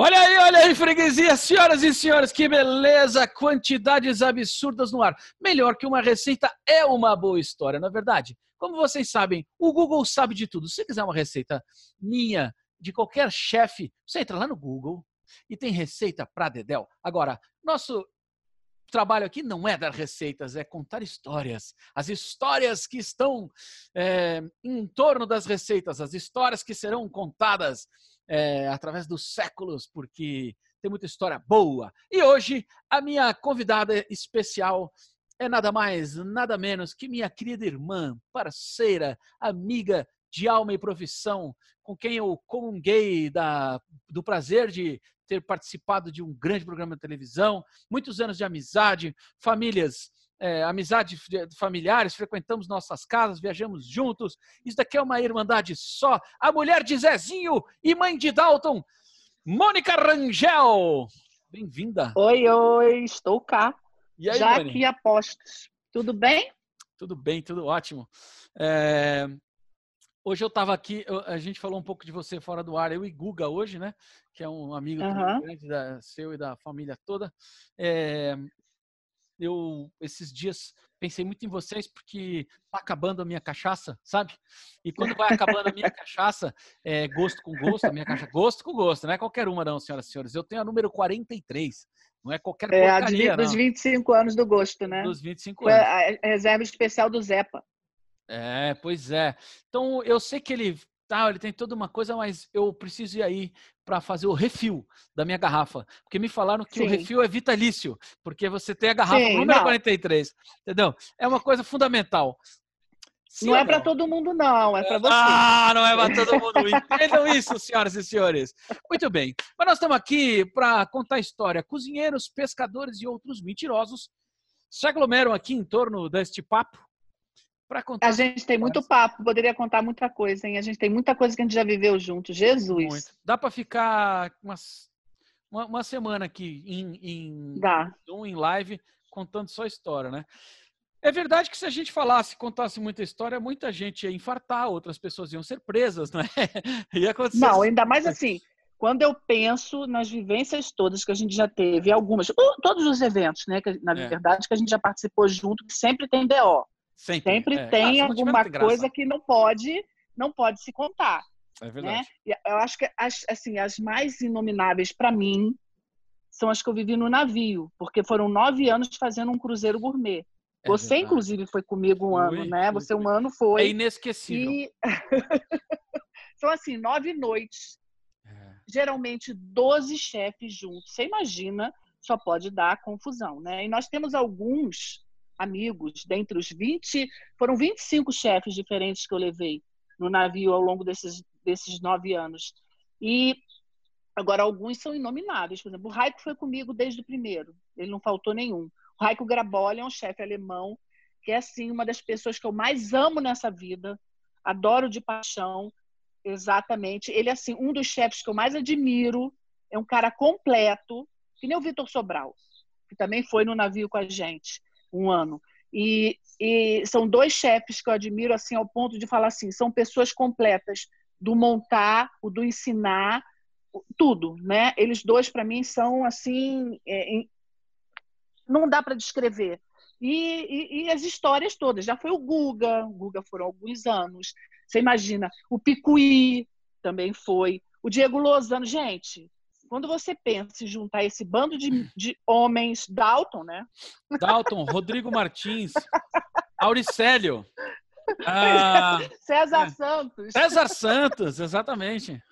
Olha aí, olha aí, freguesia, senhoras e senhores, que beleza, quantidades absurdas no ar. Melhor que uma receita é uma boa história, não é verdade? Como vocês sabem, o Google sabe de tudo. Se você quiser uma receita minha, de qualquer chefe, você entra lá no Google e tem receita para Dedel. Agora, nosso trabalho aqui não é dar receitas, é contar histórias. As histórias que estão é, em torno das receitas, as histórias que serão contadas é, através dos séculos, porque tem muita história boa. E hoje a minha convidada especial é nada mais, nada menos que minha querida irmã, parceira, amiga de alma e profissão, com quem eu comunguei da, do prazer de ter participado de um grande programa de televisão, muitos anos de amizade, famílias é, amizade familiares, frequentamos nossas casas, viajamos juntos. Isso daqui é uma irmandade só. A mulher de Zezinho e mãe de Dalton, Mônica Rangel. Bem-vinda. Oi, oi, estou cá. E aí, Já Mani? aqui a postos. Tudo bem? Tudo bem, tudo ótimo. É... Hoje eu estava aqui, a gente falou um pouco de você fora do ar, eu e Guga hoje, né? Que é um amigo uhum. grande da, seu e da família toda. É, eu esses dias pensei muito em vocês porque tá acabando a minha cachaça, sabe? E quando vai acabando a minha cachaça, é gosto com gosto, a minha cachaça, gosto com gosto, não é qualquer uma não, senhoras e senhores. Eu tenho a número 43. Não é qualquer é, porcaria, a dos 25 anos do gosto, né? Dos 25 Foi anos. a reserva especial do Zepa. É, pois é. Então, eu sei que ele tá, ele tem toda uma coisa, mas eu preciso ir aí para fazer o refil da minha garrafa. Porque me falaram que Sim. o refil é vitalício, porque você tem a garrafa Sim, número não. 43. Entendeu? É uma coisa fundamental. Sim não é para todo mundo, não, é para você. Ah, não é para todo mundo. Entendam isso, senhoras e senhores. Muito bem. Mas nós estamos aqui para contar a história. Cozinheiros, pescadores e outros mentirosos se aglomeram aqui em torno deste papo para contar. A gente tem muito papo, poderia contar muita coisa, hein? A gente tem muita coisa que a gente já viveu junto. Jesus. Muito. Dá para ficar umas, uma, uma semana aqui em, em, Dá. Zoom, em live, contando só história, né? É verdade que se a gente falasse, contasse muita história, muita gente ia infartar, outras pessoas iam ser presas, não é? Ia acontecer. Não, ainda mais assim, quando eu penso nas vivências todas que a gente já teve, algumas, uh, todos os eventos, né, que, na É. verdade, que a gente já participou junto, que sempre tem BO. Sempre, Sempre é. tem Ah, alguma coisa que não pode, não pode se contar. É né? verdade. E Eu acho que as, assim, as mais inomináveis para mim são as que eu vivi no navio, porque foram nove anos fazendo um cruzeiro gourmet. É Você, verdade. inclusive, foi comigo um ano, né? Você um ano É foi. inesquecível. E são assim, nove noites, É. geralmente 12 chefes juntos. Você imagina, só pode dar confusão, né? E nós temos alguns amigos, dentre os 20, foram 25 chefes diferentes que eu levei no navio ao longo desses, desses nove anos. E agora alguns são inomináveis. Por exemplo, o Raico foi comigo desde o primeiro, ele não faltou nenhum. O Raico Graboli é um chefe alemão que é assim uma das pessoas que eu mais amo nessa vida, adoro de paixão, exatamente. Ele é assim um dos chefes que eu mais admiro, é um cara completo, que nem o Vitor Sobral, que também foi no navio com a gente um ano. E, e são dois chefes que eu admiro assim ao ponto de falar assim, são pessoas completas do montar, o do ensinar, tudo, né? Eles dois para mim são assim, é, não dá para descrever. E, e- e as histórias todas. Já foi o Guga, o Guga foram alguns anos. Você imagina, o Picuí também foi, o Diego Lozano. Gente, quando você pensa em juntar esse bando de, de homens, Dalton, né? Dalton, Rodrigo Martins, Auricélio, ah, César É. Santos. César Santos, exatamente.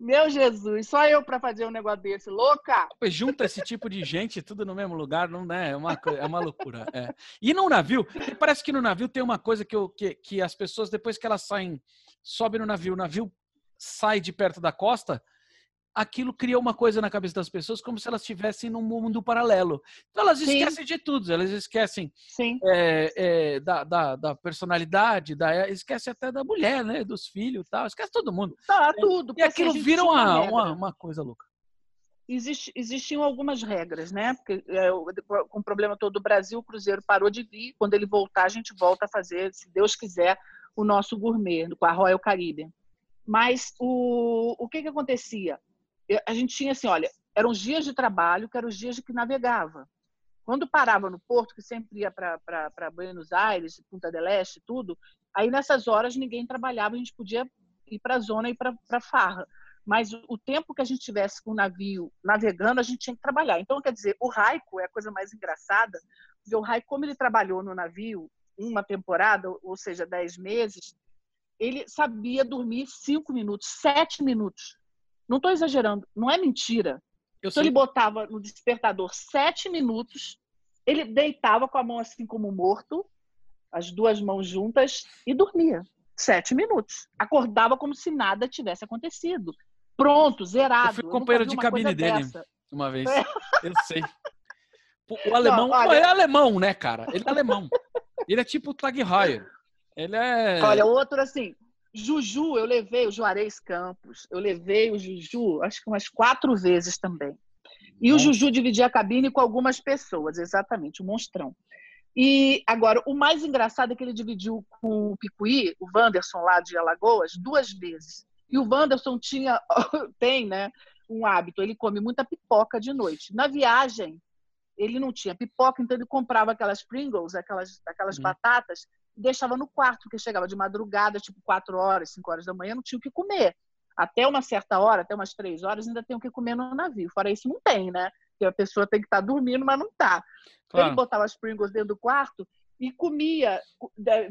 Meu Jesus, só eu para fazer um negócio desse. Louca! Pois junta esse tipo de gente tudo no mesmo lugar, não né? é uma é uma loucura. é. E no navio, parece que no navio tem uma coisa que, eu, que, que as pessoas depois que elas saem, sobem no navio, o navio sai de perto da costa, aquilo cria uma coisa na cabeça das pessoas como se elas estivessem num mundo paralelo. Então elas Sim. esquecem de tudo, elas esquecem é, é, da, da, da personalidade, da, esquece até da mulher, né? Dos filhos e tal, esquece todo mundo. Tá, tudo. E assim, aquilo vira uma, uma, uma coisa louca. Existe- existiam algumas regras, né? Porque é, com o problema todo do Brasil, o Cruzeiro parou de vir. Quando ele voltar, a gente volta a fazer, se Deus quiser, o nosso gourmet com a Royal Caribbean. Mas o, o que, que acontecia? A gente tinha assim, olha, eram os dias de trabalho, que eram os dias que navegava. Quando parava no porto, que sempre ia para Buenos Aires, Punta del Este, tudo, aí nessas horas ninguém trabalhava, a gente podia ir para a zona e para farra. Mas o tempo que a gente tivesse com o navio navegando, a gente tinha que trabalhar. Então, quer dizer, o Raico é a coisa mais engraçada, porque o Raico, como ele trabalhou no navio uma temporada, ou seja, dez meses, ele sabia dormir cinco minutos, sete minutos. Não estou exagerando, não é mentira. Eu então, ele botava no despertador sete minutos, ele deitava com a mão assim como morto, as duas mãos juntas, e dormia. Sete minutos. Acordava como se nada tivesse acontecido. Pronto, zerado. Eu fui companheiro de cabine dele dessa. uma vez. É. Eu sei. O alemão não, olha... é alemão, né, cara? Ele é alemão. Ele é tipo o Tag Heuer. Ele é. Olha, outro assim. Juju, eu levei o Juarez Campos, eu levei o Juju, acho que umas quatro vezes também. E o Juju dividia a cabine com algumas pessoas, exatamente, o monstrão. E agora, o mais engraçado é que ele dividiu com o Picuí, o Wanderson lá de Alagoas, duas vezes. E o Wanderson tinha, tem, né, um hábito, ele come muita pipoca de noite. Na viagem, ele não tinha pipoca, então ele comprava aquelas Pringles, aquelas, aquelas uhum. batatas, deixava no quarto, porque chegava de madrugada, tipo 4 horas, 5 horas da manhã, não tinha o que comer. Até uma certa hora, até umas 3 horas, ainda tem o que comer no navio. Fora isso, não tem, né? Porque a pessoa tem que estar tá dormindo, mas não está. Então, ele botava as Pringles dentro do quarto e comia,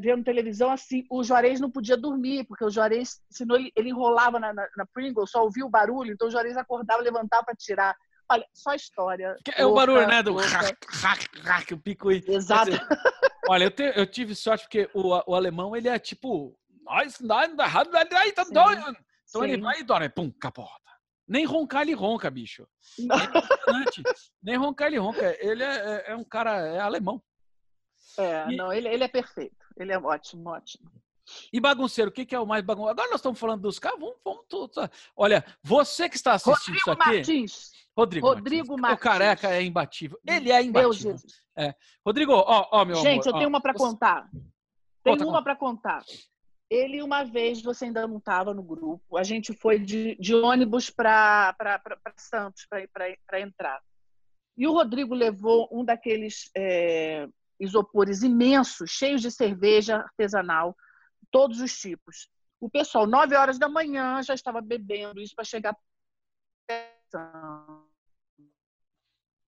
vendo televisão assim. O Juarez não podia dormir, porque o Juarez, senão ele, ele enrolava na, na, na Pringles, só ouvia o barulho, então o Juarez acordava, levantava para tirar. Olha, só história. É o barulho, né? Do hack, hack, hack, o pico aí. Exato. Olha, eu, te, eu, tive sorte porque o, o alemão, ele é tipo. Então ele vai e dorme, pum, capota. Nem roncar ele ronca, bicho. É Nem roncar ele ronca. Ele é, é, é um cara, é alemão. É, e... não, ele, ele é perfeito. Ele é ótimo, ótimo. E bagunceiro, o que, que é o mais bagunceiro? Agora nós estamos falando dos caras, vamos, vamos tudo. Olha, você que está assistindo Rodrigo isso aqui. Martins. Rodrigo, Rodrigo Martins. Martins. O careca é imbatível. Ele é imbatível. É. Rodrigo, ó, ó, meu Gente, amor, eu tenho uma para contar. Tem uma para contar. Ele, uma vez, você ainda não estava no grupo, a gente foi de, de ônibus para Santos para entrar. E o Rodrigo levou um daqueles é, isopores imensos, cheios de cerveja artesanal, todos os tipos. O pessoal, nove horas da manhã, já estava bebendo isso para chegar.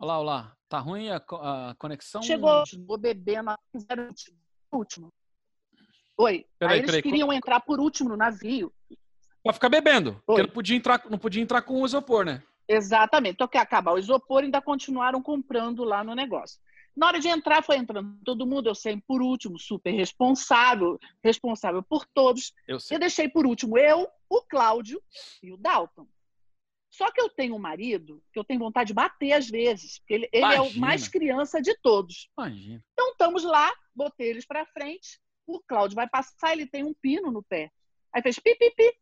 Olá, olá. Tá ruim a, a conexão? Chegou, vou bebendo, fizeram o último. Oi. Peraí, Aí eles peraí. queriam entrar por último no navio. Pra ficar bebendo. Oi. Porque não podia, entrar, não podia entrar com o isopor, né? Exatamente. Então, que acabar o isopor, ainda continuaram comprando lá no negócio. Na hora de entrar, foi entrando todo mundo, eu sempre por último, super responsável, responsável por todos. Eu, eu deixei por último eu, o Cláudio e o Dalton. Só que eu tenho um marido que eu tenho vontade de bater às vezes, porque ele, ele é o mais criança de todos. Imagina. Então estamos lá, botei eles para frente, o Cláudio vai passar, ele tem um pino no pé. Aí fez pi, pi, pi.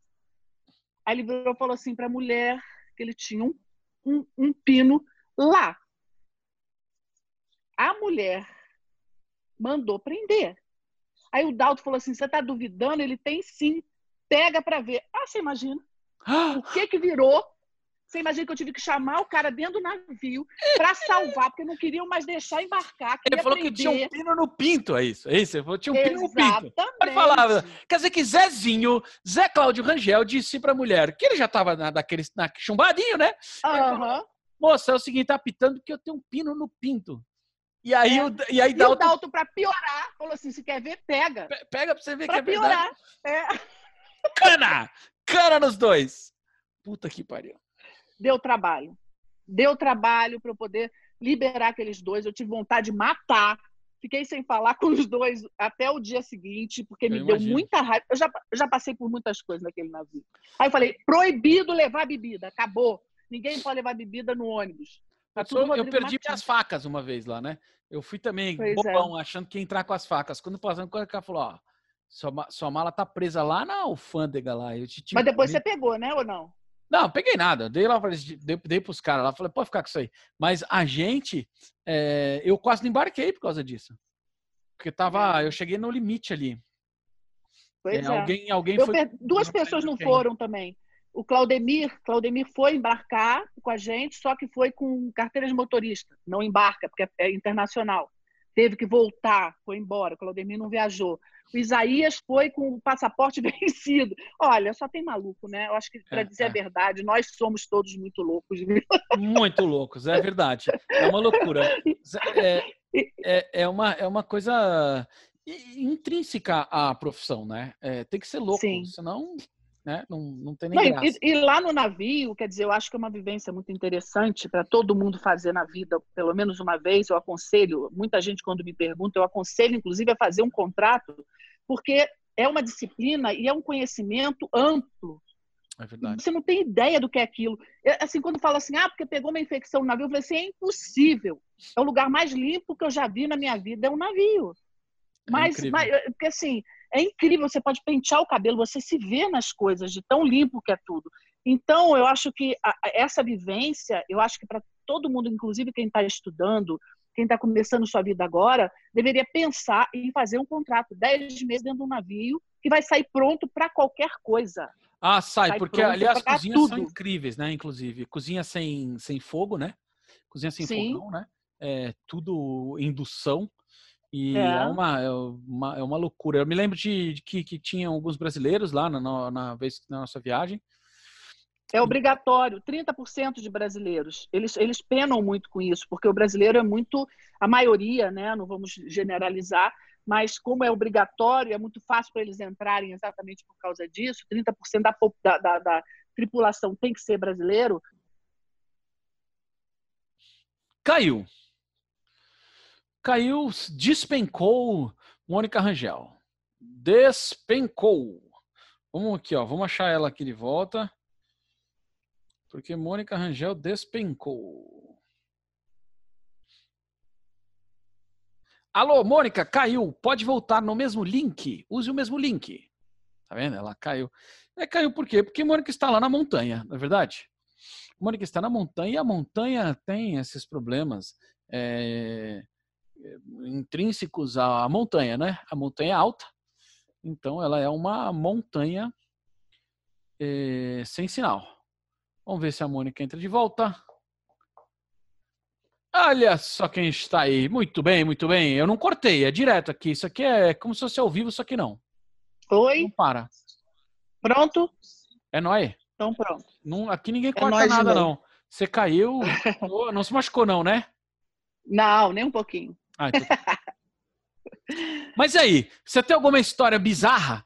Aí ele virou e falou assim para a mulher que ele tinha um, um, um pino lá. A mulher mandou prender. Aí o Dalton falou assim: você está duvidando? Ele tem sim. Pega para ver. Ah, você imagina? O que que virou você imagina que eu tive que chamar o cara dentro do navio para salvar, porque não queriam mais deixar embarcar. Ele falou prender. que tinha um pino no pinto, é isso? É isso? Ele falou que tinha um pino no pinto. Ele falava, quer dizer que Zezinho, Zé Cláudio Rangel, disse para a mulher, que ele já estava na, naquele, na, chumbadinho, né? Uhum. Moça, é o seguinte, tá pitando porque eu tenho um pino no pinto. E aí, é. o, e aí e Dalton... o Dalton, para piorar, falou assim: se quer ver, pega. Pega para você ver pra que é piorar. verdade. É. Cana! Cana nos dois! Puta que pariu deu trabalho. Deu trabalho para eu poder liberar aqueles dois. Eu tive vontade de matar. Fiquei sem falar com os dois até o dia seguinte, porque eu me imagino. deu muita raiva. Eu já, já passei por muitas coisas naquele navio. Aí eu falei: proibido levar bebida. Acabou. Ninguém pode levar bebida no ônibus. Tá eu, eu perdi minhas facas uma vez lá, né? Eu fui também pois é. bobão, é. achando que ia entrar com as facas. Quando passando, o cara falou: ó, sua, sua mala tá presa lá na alfândega lá. Eu te, Mas depois você pegou, né, ou não? Não, peguei nada. Dei lá, dei, dei pros caras lá, falei, pode ficar com isso aí. Mas a gente, é, eu quase não embarquei por causa disso. Porque tava, eu cheguei no limite ali. Pois é, é. Alguém, alguém foi, per... Duas pessoas não foram também. o Claudemir, Claudemir foi embarcar com a gente, só que foi com carteira de motorista, não embarca, porque é internacional. Teve que voltar, foi embora, o Claudemir não viajou. O Isaías foi com o passaporte vencido. Olha, só tem maluco, né? Eu acho que, para é, dizer é. a verdade, nós somos todos muito loucos. Viu? Muito loucos, é verdade. É uma loucura. É, é, é, uma, é uma coisa intrínseca à profissão, né? É, tem que ser louco, Sim. senão né? Não, não tem nem não, e, e, lá no navio, quer dizer, eu acho que é uma vivência muito interessante para todo mundo fazer na vida, pelo menos uma vez. Eu aconselho, muita gente quando me pergunta, eu aconselho inclusive a fazer um contrato, porque é uma disciplina e é um conhecimento amplo. É verdade. Você não tem ideia do que é aquilo. É, assim, quando fala assim, ah, porque pegou uma infecção no navio, eu falei assim, é impossível. É o lugar mais limpo que eu já vi na minha vida, é um navio. É mas, mas, porque assim, é incrível, você pode pentear o cabelo, você se vê nas coisas, de tão limpo que é tudo. Então, eu acho que a, essa vivência, eu acho que para todo mundo, inclusive quem está estudando, quem está começando sua vida agora, deveria pensar em fazer um contrato, 10 meses dentro de um navio, que vai sair pronto para qualquer coisa. Ah, sai, sai porque, aliás, cozinhas tudo. são incríveis, né? Inclusive, cozinha sem, sem fogo, né? Cozinha sem Sim. fogão, né? É, tudo indução. E é, é uma, é, uma, é uma loucura. Eu me lembro de, de que, que tinha alguns brasileiros lá na, na, vez, na nossa viagem. É obrigatório, 30% de brasileiros. Eles, eles penam muito com isso, porque o brasileiro é muito, a maioria, né? Não vamos generalizar, mas como é obrigatório, é muito fácil para eles entrarem exatamente por causa disso. 30% da, da, da tripulação tem que ser brasileiro. Caiu caiu, despencou Mônica Rangel. Despencou. Vamos aqui, ó. Vamos achar ela aqui de volta. Porque Mônica Rangel despencou. Alô, Mônica, caiu. Pode voltar no mesmo link. Use o mesmo link. Tá vendo? Ela caiu. É, caiu por quê? Porque Mônica está lá na montanha, não é verdade? Mônica está na montanha e a montanha tem esses problemas. É, intrínsecos à montanha, né? A montanha é alta, então ela é uma montanha é, sem sinal. Vamos ver se a Mônica entra de volta. Olha só quem está aí. Muito bem, muito bem. Eu não cortei, é direto aqui. Isso aqui é como se fosse ao vivo, só que não. Oi. Não para. Pronto? É nóis. Então pronto. Não, aqui ninguém é corta nada, não. Você caiu, não se machucou, não, né? Não, nem um pouquinho. Ah, então... Tá. Mas aí, você tem alguma história bizarra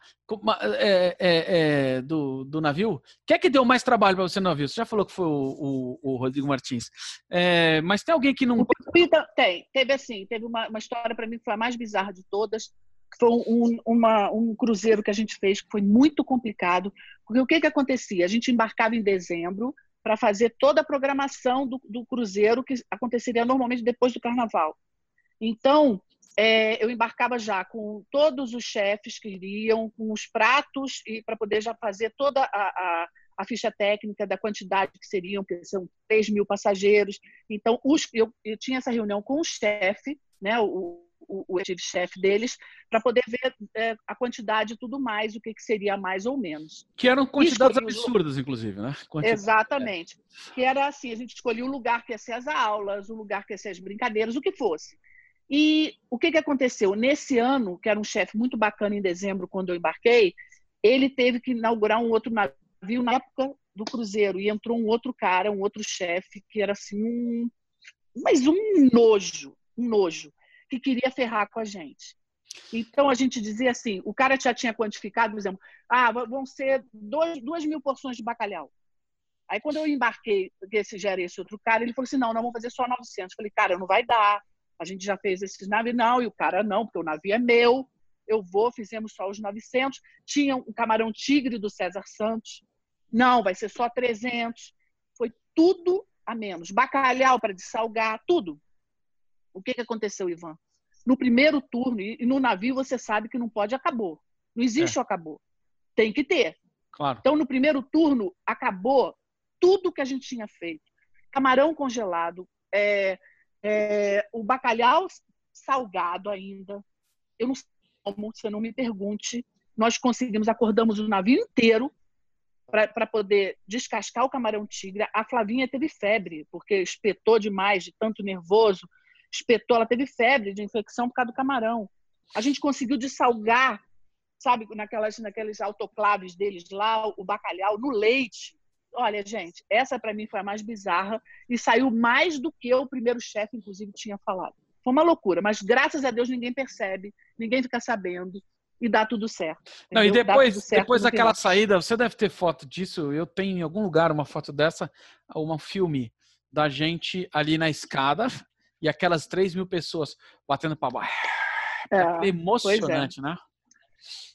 é, é, é, do, do navio? Quem é que deu mais trabalho para você no navio? Você já falou que foi o, o, o Rodrigo Martins. É, mas tem alguém que não. Tem, teve assim, teve uma, uma história para mim que foi a mais bizarra de todas. Foi um, uma, um cruzeiro que a gente fez que foi muito complicado, porque o que, que acontecia? A gente embarcava em dezembro para fazer toda a programação do, do cruzeiro que aconteceria normalmente depois do carnaval. Então, é, eu embarcava já com todos os chefes que iriam, com os pratos, e para poder já fazer toda a, a, a, ficha técnica da quantidade que seriam, que são 3 mil passageiros. Então, os, eu, eu tinha essa reunião com o chefe, né, o, o, o chefe deles, para poder ver é, a quantidade e tudo mais, o que, que seria mais ou menos. Que eram quantidades absurdas, inclusive, né? Quantidade. Exatamente. É. Que era assim, a gente escolhia o lugar que ia ser as aulas, o lugar que ia ser as brincadeiras, o que fosse. E o que, que aconteceu? Nesse ano, que era um chefe muito bacana em dezembro, quando eu embarquei, ele teve que inaugurar um outro navio na época do cruzeiro e entrou um outro cara, um outro chefe, que era assim um. Mas um nojo, um nojo, que queria ferrar com a gente. Então a gente dizia assim: o cara já tinha quantificado, por exemplo, ah, vão ser dois, duas mil porções de bacalhau. Aí quando eu embarquei, esse já era esse outro cara, ele falou assim: não, nós vamos fazer só 900. Eu falei, cara, não vai dar a gente já fez esses navios, não, e o cara não, porque o navio é meu, eu vou, fizemos só os 900. Tinha um camarão tigre do César Santos, não, vai ser só 300. Foi tudo a menos. Bacalhau para dessalgar, tudo. O que, que aconteceu, Ivan? No primeiro turno, e no navio você sabe que não pode, acabou. Não existe é. o acabou. Tem que ter. Claro. Então, no primeiro turno, acabou tudo que a gente tinha feito. Camarão congelado, é, é, o bacalhau salgado ainda. Eu não sei como, você não me pergunte. Nós conseguimos, acordamos o navio inteiro para poder descascar o camarão tigre. A Flavinha teve febre, porque espetou demais, de tanto nervoso. Espetou, ela teve febre de infecção por causa do camarão. A gente conseguiu dessalgar, sabe, naquelas, naqueles autoclaves deles lá, o bacalhau, no leite. Olha, gente, essa para mim foi a mais bizarra e saiu mais do que o primeiro chefe, inclusive, tinha falado. Foi uma loucura, mas graças a Deus ninguém percebe, ninguém fica sabendo e dá tudo certo. Não, e depois, depois daquela saída, você deve ter foto disso. Eu tenho em algum lugar uma foto dessa, um filme da gente ali na escada e aquelas 3 mil pessoas batendo para baixo. É, é emocionante, é. né?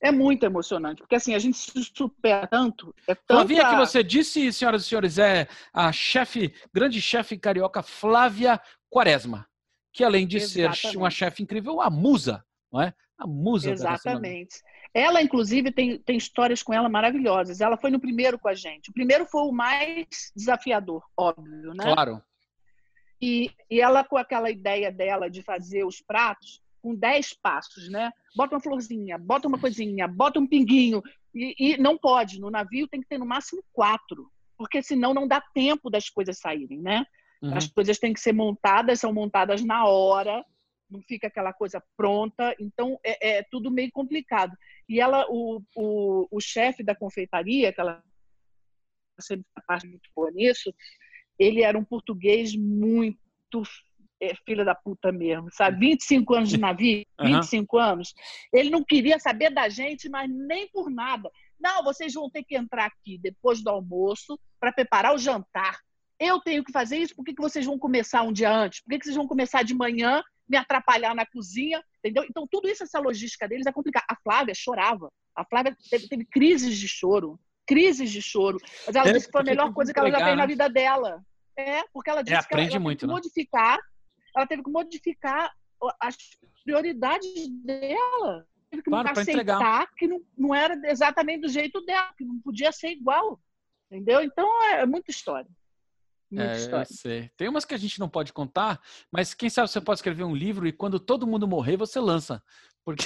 É muito emocionante, porque assim, a gente se supera tanto. É tanta... Flavinha, que você disse, senhoras e senhores, é a chefe, grande chefe carioca Flávia Quaresma, que além de Exatamente. ser uma chefe incrível, a musa, não é? A musa. Exatamente. Ela, inclusive, tem, tem histórias com ela maravilhosas. Ela foi no primeiro com a gente. O primeiro foi o mais desafiador, óbvio, né? Claro. E, e ela, com aquela ideia dela de fazer os pratos, com dez passos, né? Bota uma florzinha, bota uma coisinha, bota um pinguinho. E, e não pode. No navio tem que ter no máximo quatro, porque senão não dá tempo das coisas saírem, né? Uhum. As coisas têm que ser montadas, são montadas na hora não fica aquela coisa pronta, então é, é tudo meio complicado. E ela, o, o, o chefe da confeitaria, que ela sempre parte muito boa nisso, ele era um português muito é, filha da puta mesmo, sabe? 25 anos de navio, 25 uhum. anos. Ele não queria saber da gente, mas nem por nada. Não, vocês vão ter que entrar aqui depois do almoço para preparar o jantar. Eu tenho que fazer isso, por que, que vocês vão começar um dia antes? Por que, que vocês vão começar de manhã me atrapalhar na cozinha, entendeu? Então, tudo isso, essa logística deles é complicada. A Flávia chorava. A Flávia teve, teve crises de choro. Crises de choro. Mas ela é, disse que foi a melhor coisa que ela já fez na né? vida dela. É, porque ela é, disse é, que ela, ela muito, né? modificar, ela teve que modificar as prioridades dela. Teve que claro, aceitar entregar. que não, não era exatamente do jeito dela, que não podia ser igual. Entendeu? Então, é, é muita história. Muita é, história. Tem umas que a gente não pode contar, mas quem sabe você pode escrever um livro e quando todo mundo morrer, você lança. Porque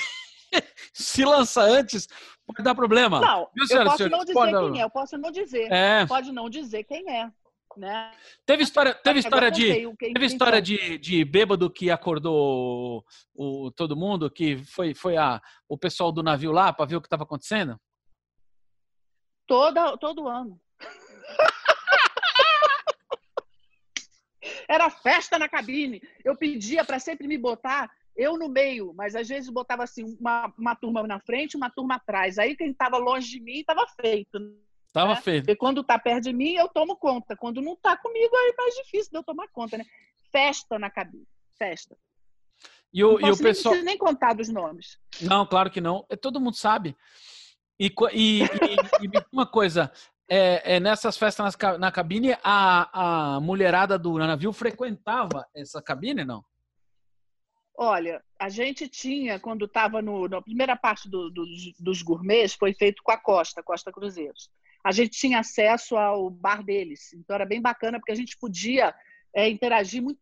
se lança antes, pode dar problema. Não, Viu, eu posso não dizer pode... quem é, eu posso não dizer. É. Pode não dizer quem é. Né? Teve história, teve história de, teve história de, de bêbado que acordou o, o, todo mundo, que foi, foi a, o pessoal do navio lá para ver o que estava acontecendo? Toda, todo ano. Era festa na cabine. Eu pedia para sempre me botar eu no meio, mas às vezes botava assim uma, uma turma na frente, uma turma atrás. Aí quem estava longe de mim estava feito. Tava né? feito. Porque quando tá perto de mim, eu tomo conta. Quando não tá comigo, é mais difícil de eu tomar conta, né? Festa na cabine. Festa. E o, e o pessoal. Não nem contar dos nomes. Não, claro que não. É, todo mundo sabe. E, e, e, e uma coisa, é, é, nessas festas na, na cabine, a, a mulherada do navio frequentava essa cabine, não? Olha, a gente tinha, quando estava na primeira parte do, do, dos gourmets, foi feito com a Costa, Costa Cruzeiros. A gente tinha acesso ao bar deles, então era bem bacana, porque a gente podia é, interagir muito,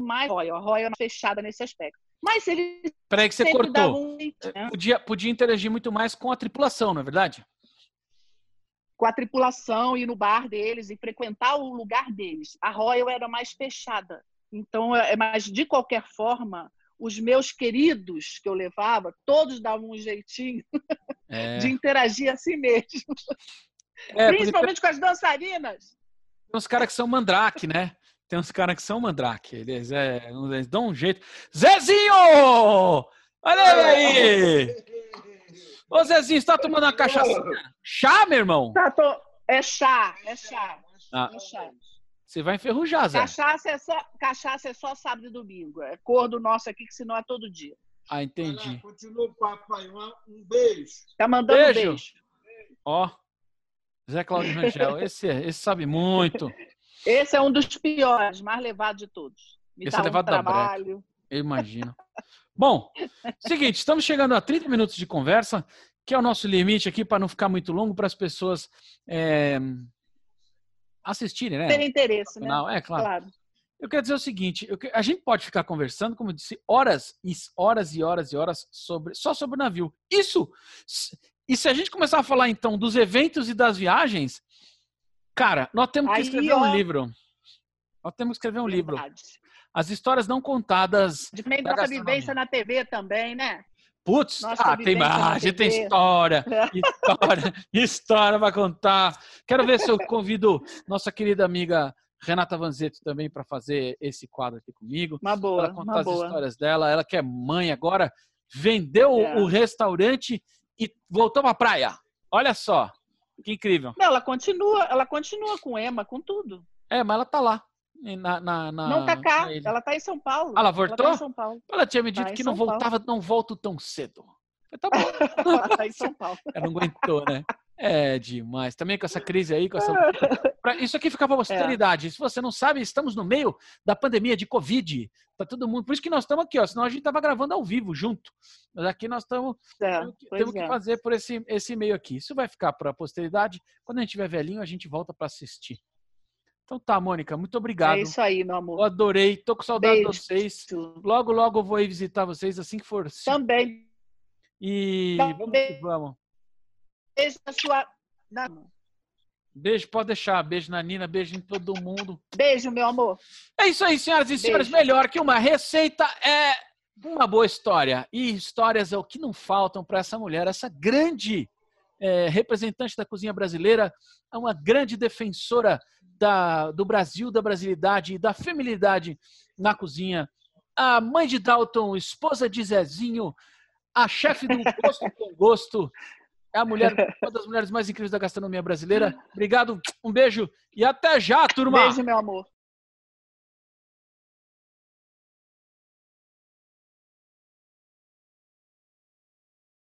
mais. Royal, a Royal fechada nesse aspecto. Mas ele. Peraí, que você cortou. Um... Né? Podia, podia interagir muito mais com a tripulação, não é verdade? com a tripulação, ir no bar deles e frequentar o lugar deles. A Royal era mais fechada. Então, é, mas de qualquer forma, os meus queridos que eu levava, todos davam um jeitinho é. de interagir assim mesmo. É, Principalmente com as dançarinas. Tem uns caras que são mandrake, né? Tem uns caras que são mandrake. Eles, é, eles dão um jeito. Zezinho! Olha aí! Ô Zezinho, você tá tomando uma cachaça? Chá, meu irmão? Tá, tô... É chá, é chá. Ah. É chá. Você vai enferrujar, Zé. Cachaça é, só, cachaça é só sábado e domingo. É cor do nosso aqui, que senão é todo dia. Ah, entendi. Lá, continua o papo aí. Um, beijo. Tá mandando beijo. beijo. Ó, Zé Claudio Rangel. Esse, esse sabe muito. Esse é um dos piores, mais levado de todos. Me esse é levado um da trabalho. Eu imagino. Bom, seguinte, estamos chegando a 30 minutos de conversa, que é o nosso limite aqui para não ficar muito longo para as pessoas é, assistirem, né? Ter interesse, né? É, claro. claro. Eu quero dizer o seguinte, eu, a gente pode ficar conversando, como eu disse, horas e horas e horas e horas sobre só sobre o navio. Isso E se a gente começar a falar então dos eventos e das viagens, cara, nós temos que Aí, escrever ó. um livro. Nós temos que escrever um livro. Verdade. As histórias não contadas. Também da nossa vivência na TV também, né? Putz, ah, tem gente tem história, história, história para contar. Quero ver se eu convido nossa querida amiga Renata Vanzetti também para fazer esse quadro aqui comigo. Uma boa, Ela contar as boa. histórias dela. Ela que é mãe agora, vendeu o- É. o restaurante e voltou para a praia. Olha só, que incrível. Não, ela continua, ela continua com Ema, com tudo. É, mas ela tá lá. Na, na, na- não tá cá, ela tá em São Paulo. Ah, ela Ela voltou? tá em São Paulo. Ela tinha me dito Tá que não São Paulo. voltava, não volto tão cedo. Eu tá bom. Ela tá em São Paulo. Ela não aguentou, né? É demais. Também com essa crise aí, com essa. Isso aqui fica para É. posteridade. Se você não sabe, estamos no meio da pandemia de Covid. Tá todo mundo. Por isso que nós estamos aqui, ó. Senão a gente tava gravando ao vivo junto. Mas aqui nós estamos. É, Temos temos que é. fazer por esse, esse meio aqui. Isso vai ficar para a posteridade. Quando a gente tiver velhinho, a gente volta para assistir. Então tá, Mônica, muito obrigado. É isso aí, meu Eu amor. adorei. Tô com saudade de Beijo. vocês. Logo, logo eu vou aí visitar vocês assim que for. Também. E Também. vamos. Beijo na sua. na- Beijo, pode deixar. Beijo na Nina, beijo em todo mundo. Beijo, meu amor. É isso aí, senhoras e senhores. Beijo. Melhor que uma receita é uma boa história. E histórias é o que não faltam para essa mulher, essa grande eh, representante da cozinha brasileira, é uma grande defensora da, do Brasil, da brasilidade e da feminilidade na cozinha. A mãe de Dalton, esposa de Zezinho, a chefe do Gosto com Gosto. É a mulher, uma das mulheres mais incríveis da gastronomia brasileira. Obrigado, um beijo e até já, turma! Beijo, meu amor.